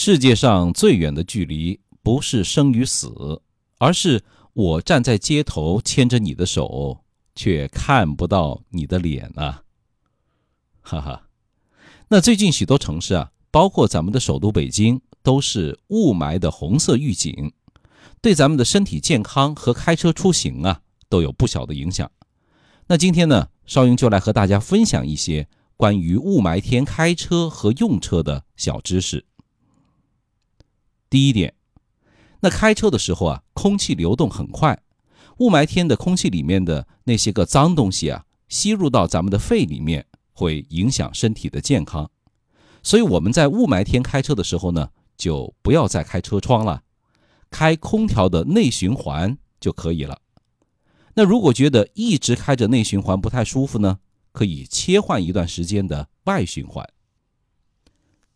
世界上最远的距离，不是生与死，而是我站在街头牵着你的手，却看不到你的脸啊！哈哈。那最近许多城市啊，包括咱们的首都北京，都是雾霾的红色预警，对咱们的身体健康和开车出行啊，都有不小的影响。那今天呢，邵英就来和大家分享一些关于雾霾天开车和用车的小知识。第一点，那开车的时候啊，空气流动很快，雾霾天的空气里面的那些个脏东西啊，吸入到咱们的肺里面，会影响身体的健康。所以我们在雾霾天开车的时候呢，就不要再开车窗了，开空调的内循环就可以了。那如果觉得一直开着内循环不太舒服呢，可以切换一段时间的外循环。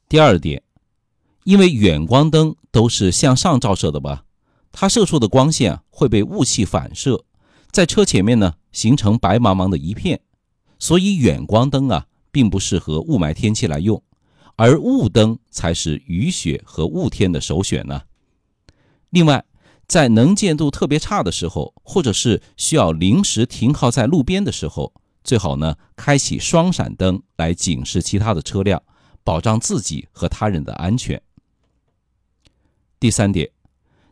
第二点。因为远光灯都是向上照射的吧，它射出的光线会被雾气反射，在车前面呢形成白茫茫的一片，所以远光灯啊并不适合雾霾天气来用，而雾灯才是雨雪和雾天的首选呢。另外，在能见度特别差的时候，或者是需要临时停靠在路边的时候，最好呢开启双闪灯来警示其他的车辆，保障自己和他人的安全。第三点，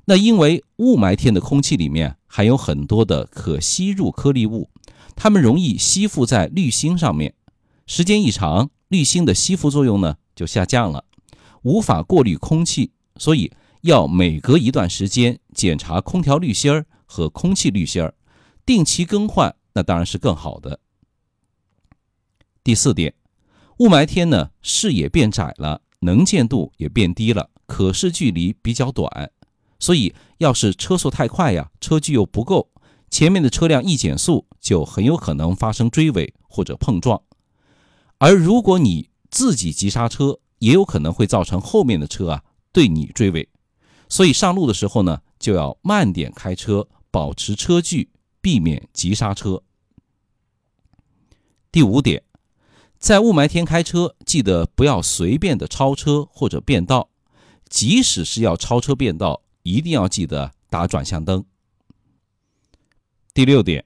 那因为雾霾天的空气里面含有很多的可吸入颗粒物，它们容易吸附在滤芯上面，时间一长，滤芯的吸附作用呢就下降了，无法过滤空气，所以要每隔一段时间检查空调滤芯儿和空气滤芯儿，定期更换，那当然是更好的。第四点，雾霾天呢，视野变窄了，能见度也变低了。可视距离比较短，所以要是车速太快呀，车距又不够，前面的车辆一减速，就很有可能发生追尾或者碰撞。而如果你自己急刹车，也有可能会造成后面的车啊对你追尾。所以上路的时候呢，就要慢点开车，保持车距，避免急刹车。第五点，在雾霾天开车，记得不要随便的超车或者变道。即使是要超车变道，一定要记得打转向灯。第六点，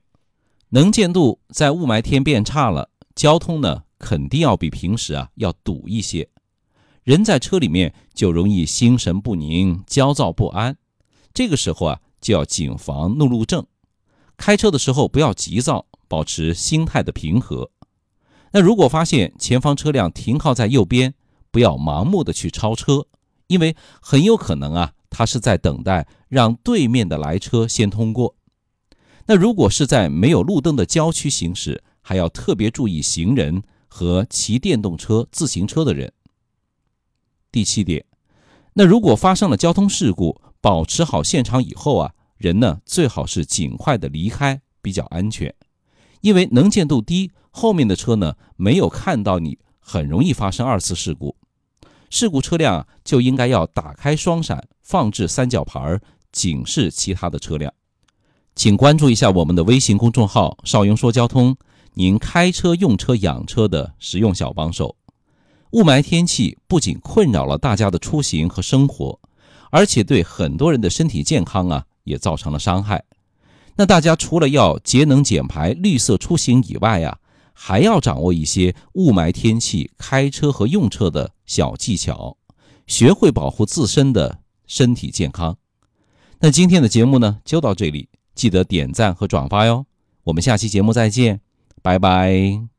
能见度在雾霾天变差了，交通呢肯定要比平时啊要堵一些，人在车里面就容易心神不宁、焦躁不安。这个时候啊就要谨防怒路症，开车的时候不要急躁，保持心态的平和。那如果发现前方车辆停靠在右边，不要盲目的去超车。因为很有可能啊，他是在等待让对面的来车先通过。那如果是在没有路灯的郊区行驶，还要特别注意行人和骑电动车、自行车的人。第七点，那如果发生了交通事故，保持好现场以后啊，人呢最好是尽快的离开，比较安全。因为能见度低，后面的车呢没有看到你，很容易发生二次事故。事故车辆就应该要打开双闪，放置三角牌，警示其他的车辆。请关注一下我们的微信公众号“少英说交通”，您开车、用车、养车的实用小帮手。雾霾天气不仅困扰了大家的出行和生活，而且对很多人的身体健康啊也造成了伤害。那大家除了要节能减排、绿色出行以外呀，还要掌握一些雾霾天气开车和用车的小技巧，学会保护自身的身体健康。那今天的节目呢，就到这里，记得点赞和转发哟。我们下期节目再见，拜拜。